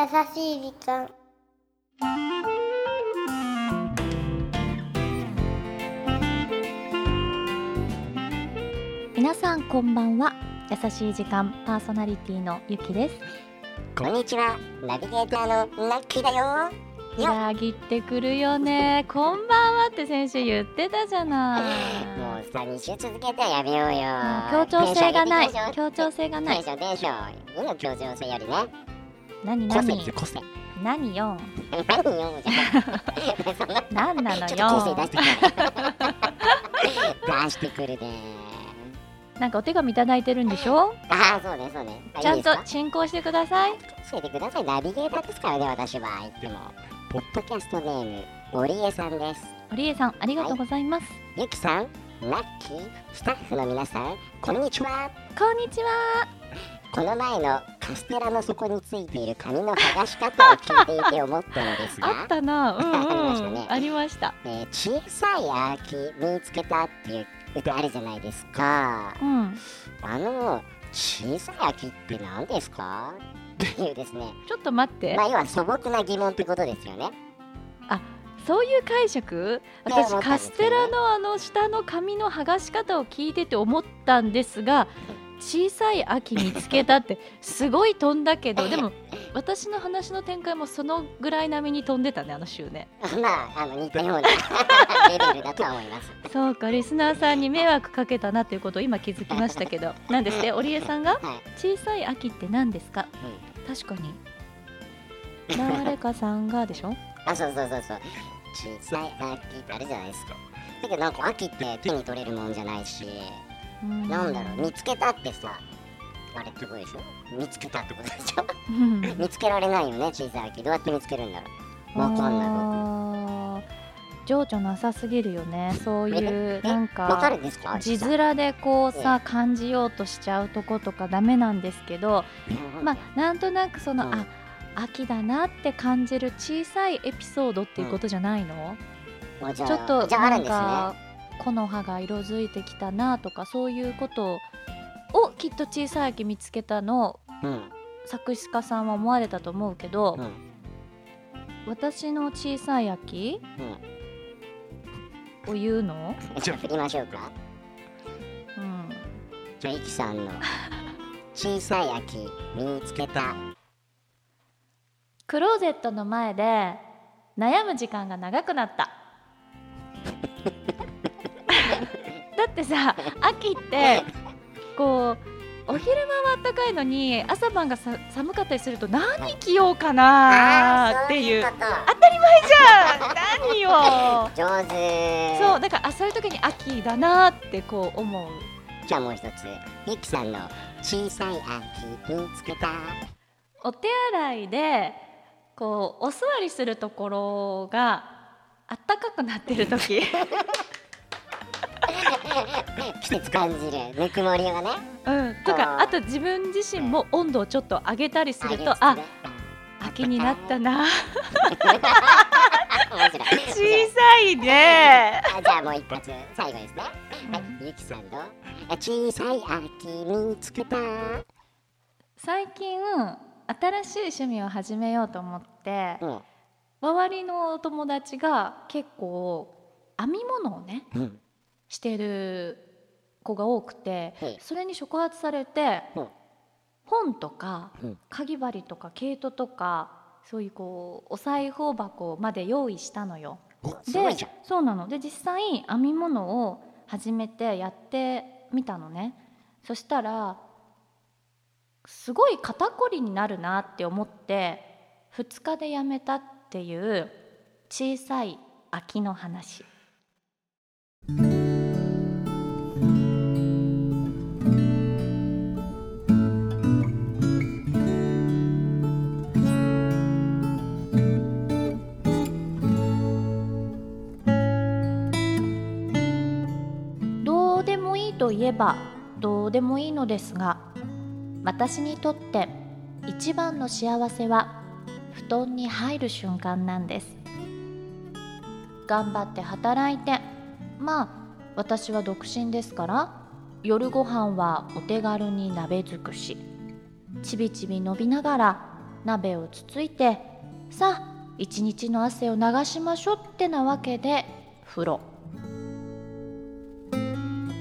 優しい時間。皆さんこんばんは。優しい時間パーソナリティのゆきです。こんにちは、ナビゲーターのラッキーだよ。裏切ってくるよね。こんばんはって先週言ってたじゃない。もうさ、2週続けてはやめようよ。協調性がない。協調性がない。テンション、テンション。いいの協調性よりね。何何？何よ何よ、じゃ何なのちょっと個性出よしてくる。出してくるね。なんかお手紙いただいてるんでしょ？ああ、そうね、そうね。あちゃんと進行してください教えてください。ナビゲーターですからね、私は。言っても。ポッドキャストネーム、森江さんです。織江さんありがとうございます、ゆきさん、ラッキー、スタッフの皆さん、こんにちは。こんにちはこの前のカステラの底についている紙の剥がし方を聞いていて思ったのですあがっ、たなうんありましたうん、ね。ありましたえー小さい秋見つけたっていう歌あるじゃないですか。うん。あの小さい秋って何ですか？っていうですね。ちょっと待って。まあ要は素朴な疑問ってことですよね。そういう解釈？私ね。カステラのあの下の紙の剥がし方を聞いてて思ったんですが小さい秋見つけたってすごい飛んだけどでも私の話の展開もそのぐらい並みに飛んでたねあの週ね まああの似たような レベルだとは思います。そうかリスナーさんに迷惑かけたなということを今気づきましたけど何ですって？織江さんが？はい。小さい秋って何ですか？確かに 誰かさんがでしょ？あそうそうそうそう。小さい秋ってあるじゃないですか。だけどなんか秋って手に取れるもんじゃないし。うん。なんだろう見つけたってさあれってことでしょ？見つけたってことでしょ？うん。見つけられないよね小さい秋どうやって見つけるんだろう？わかんない情緒なさすぎるよね。そういうえなんわか字面でこうさ感じようとしちゃうとことかダメなんですけどまあなんとなくその、うん。あ秋だなって感じる小さいエピソードっていうことじゃないの、あじゃあちょっとなんんか木の葉が色づいてきたなとかそういうことをきっと小さい秋見つけたのうん。作詞家さんは思われたと思うけど、うん。私の小さい秋うん。を言うの、じゃあ振りましょうか。うん、じゃあいきさんの 小さい秋見つけた。クローゼットの前で悩む時間が長くなっただってさ秋ってこうお昼間は暖かいのに朝晩がさ寒かったりすると何着ようかなーっていう。当たり前じゃん。何よそういうこと上手。そうだからあそういう時に秋だなってこう思う。じゃあもう一つ。ゆきさんの小さい秋見つけた？お手洗いでこうお座りするところがあったかくなってる時 季節感じるぬくもりがね。うん、とかあと自分自身も温度をちょっと上げたりするとあ秋になったな。小さいね。あじゃあもう一発最後ですね。はい、ゆきさんの。小さい秋見つけた。最近新しい趣味を始めようと思ってうん、周りのお友達が結構編み物をねうん、してる子が多くてはいそれに触発されてう。ん本とかう。んかぎ針とか毛糸とかそういうこうお裁縫箱まで用意したのよ。で。そうなの。で実際編み物を始めてやってみたのね。そしたらすごい肩こりになるなって思って2日でやめたっていう小さい秋の話といえばどうでもいいのですが私にとって一番の幸せは布団に入る瞬間なんです。頑張って働いてまあ私は独身ですから夜ご飯はお手軽に鍋尽くしちびちび伸びながら鍋をつついてさあ一日の汗を流しましょうってなわけで風呂。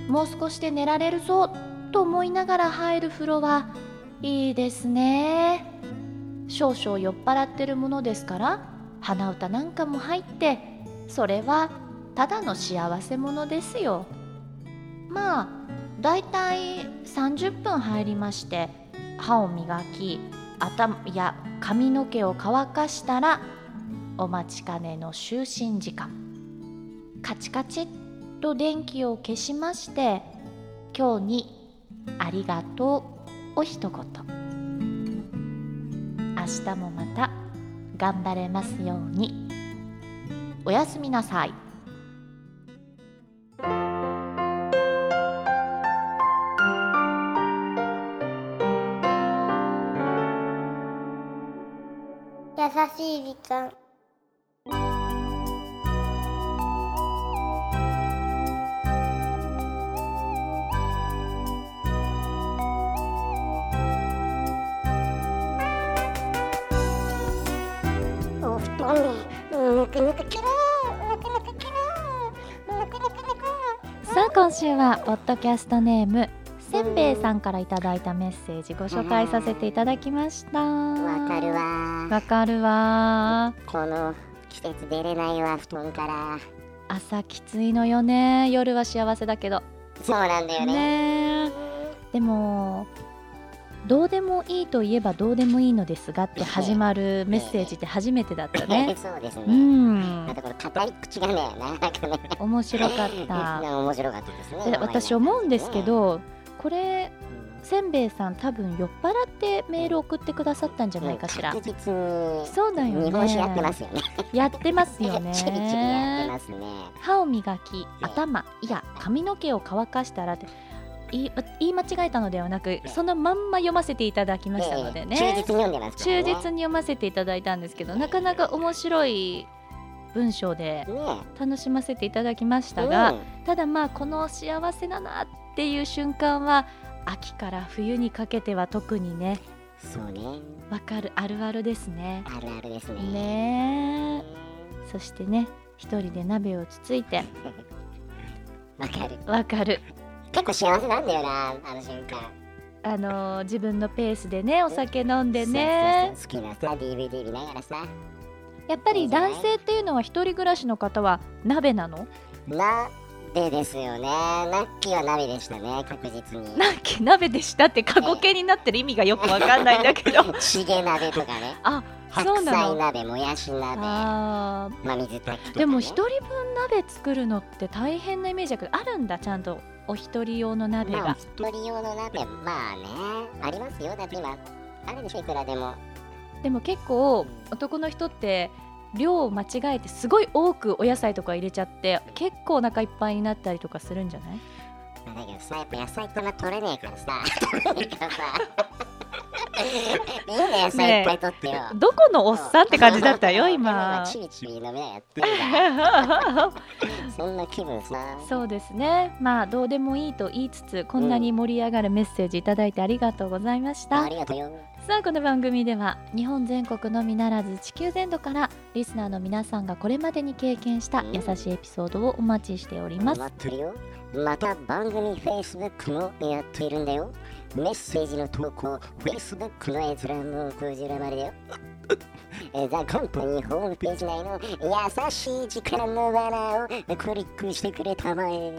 もう少しで寝られるぞと思いながら入る風呂はいいですね。少々酔っ払ってるものですから鼻歌なんかも入ってそれはただの幸せ者ですよ。まあだいたい30分入りまして歯を磨き頭や髪の毛を乾かしたらお待ちかねの就寝時間。カチカチっと電気を消しまして今日にありがとうお一言。明日もまた頑張れますように。おやすみなさい。優しい時間。くぬくキラーぬくぬくキラーぬくぬくぬくさあ今週はポッドキャストネームせんべいさんからいただいたメッセージご紹介させていただきました。わかるわ。わかるわ。この季節出れないわ布団から。朝きついのよね。夜は幸せだけど。そうなんだよね。ねでもどうでもいいといえばどうでもいいのですがって始まるメッセージって初めてだったね。そうですね、うん。口がねなかね。面白かった。面白かったですねで私思うんですけうん。どこれせんべいさん多分酔っ払ってメール送ってくださったんじゃないかしら。確実にそうだよね。日本酒やってますよね。やってますよチリチリやってねますね。歯を磨き頭いや髪の毛を乾かしたらって言い言い間違えたのではなくそのまんま読ませていただきましたのでええ忠実にね読んでますから忠ね実に読ませていただいたんですけどなかなか面白い文章でね楽しませていただきましえたが、うんただまあこの幸せだなっていう瞬間は秋から冬にかけては特にねそうね。わかるあるあるですね。あるあるですね。ねえ。そしてね一人で鍋をつついて。わかる。わかる結構幸せなんだよなあの瞬間。あのー自分のペースでねお酒飲んでね。好きなさ DVD 見ながらさ。やっぱり男性っていうのは一人暮らしの方は鍋なの？鍋ですよね。ナッキーは鍋でしたね確実に。なんか鍋でしたって過去形になってる意味がよくわかんないんだけど。チゲ鍋とかね。あそう白菜鍋もやし鍋。あまあ水炊きね、ーでも一人分鍋作るのって大変なイメージだけどあるんだちゃんとお一人用の鍋まあが一人用の鍋まあねありますよ。だって今あるでしょいくらでも。でも結構男の人って量を間違えてすごい多くお野菜とか入れちゃって結構お腹いっぱいになったりとかするんじゃない？まあだけどさやっぱ野菜ってあんま取れねえからさ。取れねえからさいいね野菜いってよ、どこのおっさんって感じだったよ今チビチビ飲やってそんな気分さそうですねまあどうでもいいと言いつつこんなに盛り上がるメッセージいただいてありがとうございました、ありがとうよさあこの番組では日本全国のみならず地球全土からリスナーの皆さんがこれまでに経験した優しいエピソードをお待ちしております待ってるよまた番組 Facebook もやっているんだよ。メッセージの投稿 Facebook の閲覧もこちらまでだよ ザ・カンパニーホームページ内の優しい時間のバナーをクリックしてくれたまえ。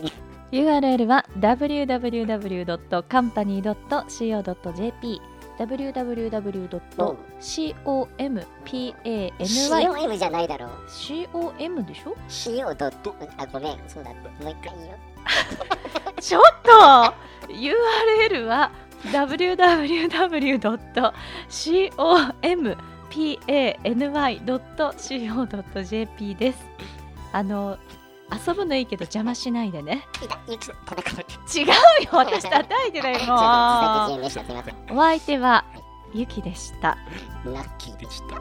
URL は www.company.co.jp www.company COM じゃないだろ。COM でしょ？CO ドットあごめんそうだもう一回いいよ。ちょっと URL は www.company.co.jp です。あの遊ぶのいいけど邪魔しないでね。違うよ。私叩いてないもう お相手はゆきでした。ラッキーでした。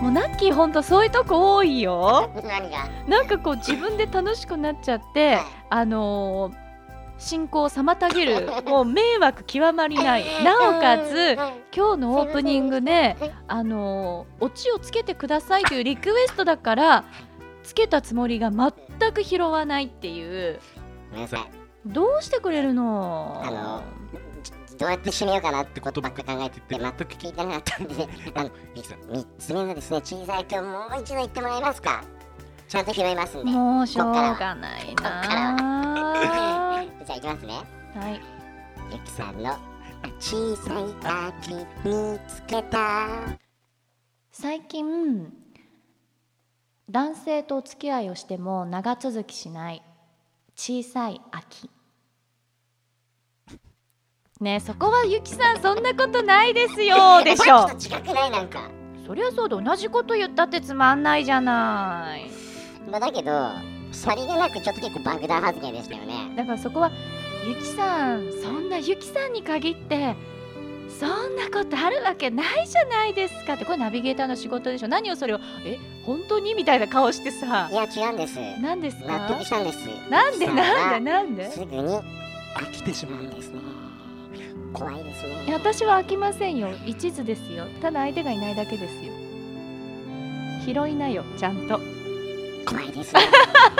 もうナッキーほんとそういうとこ多いよ。なんかこう自分で楽しくなっちゃってはい。あのー進行を妨げる もう迷惑極まりない。なおかつ今日のオープニングであのオチをつけてくださいというリクエストだからつけたつもりが全く拾わないっていう。ごめんなさいどうしてくれるの？あのどうやって締めようかなってことばっか考えてて全く聞いてなかったんで あのゆきさん3つ目のですね小さい今日もう一度言ってもらえますか？ちゃんと拾いますんで。もうしょうがないなじゃあいきますね。はい。ゆきさんの小さい秋見つけた。最近男性とお付き合いをしても長続きしない。小さい秋。ねえそこはゆきさんそんなことないですよ。でしょ。さっきと違くないなんか。そりゃそうだ。同じこと言ったってつまんないじゃない。まあだけどさりげなくちょっと結構爆弾発言でしたよね。だからそこはゆきさんそんなゆきさんに限ってそんなことあるわけないじゃないですかってこれナビゲーターの仕事でしょ。何をそれをえ本当にみたいな顔してさいや違うんです。何です納か得したんです。なんでなんでなんで？すぐに飽きてしまうんですね怖いですね。いや私は飽きませんよ。一途ですよ。ただ相手がいないだけですよ。拾いなよちゃんと。怖いですね。秋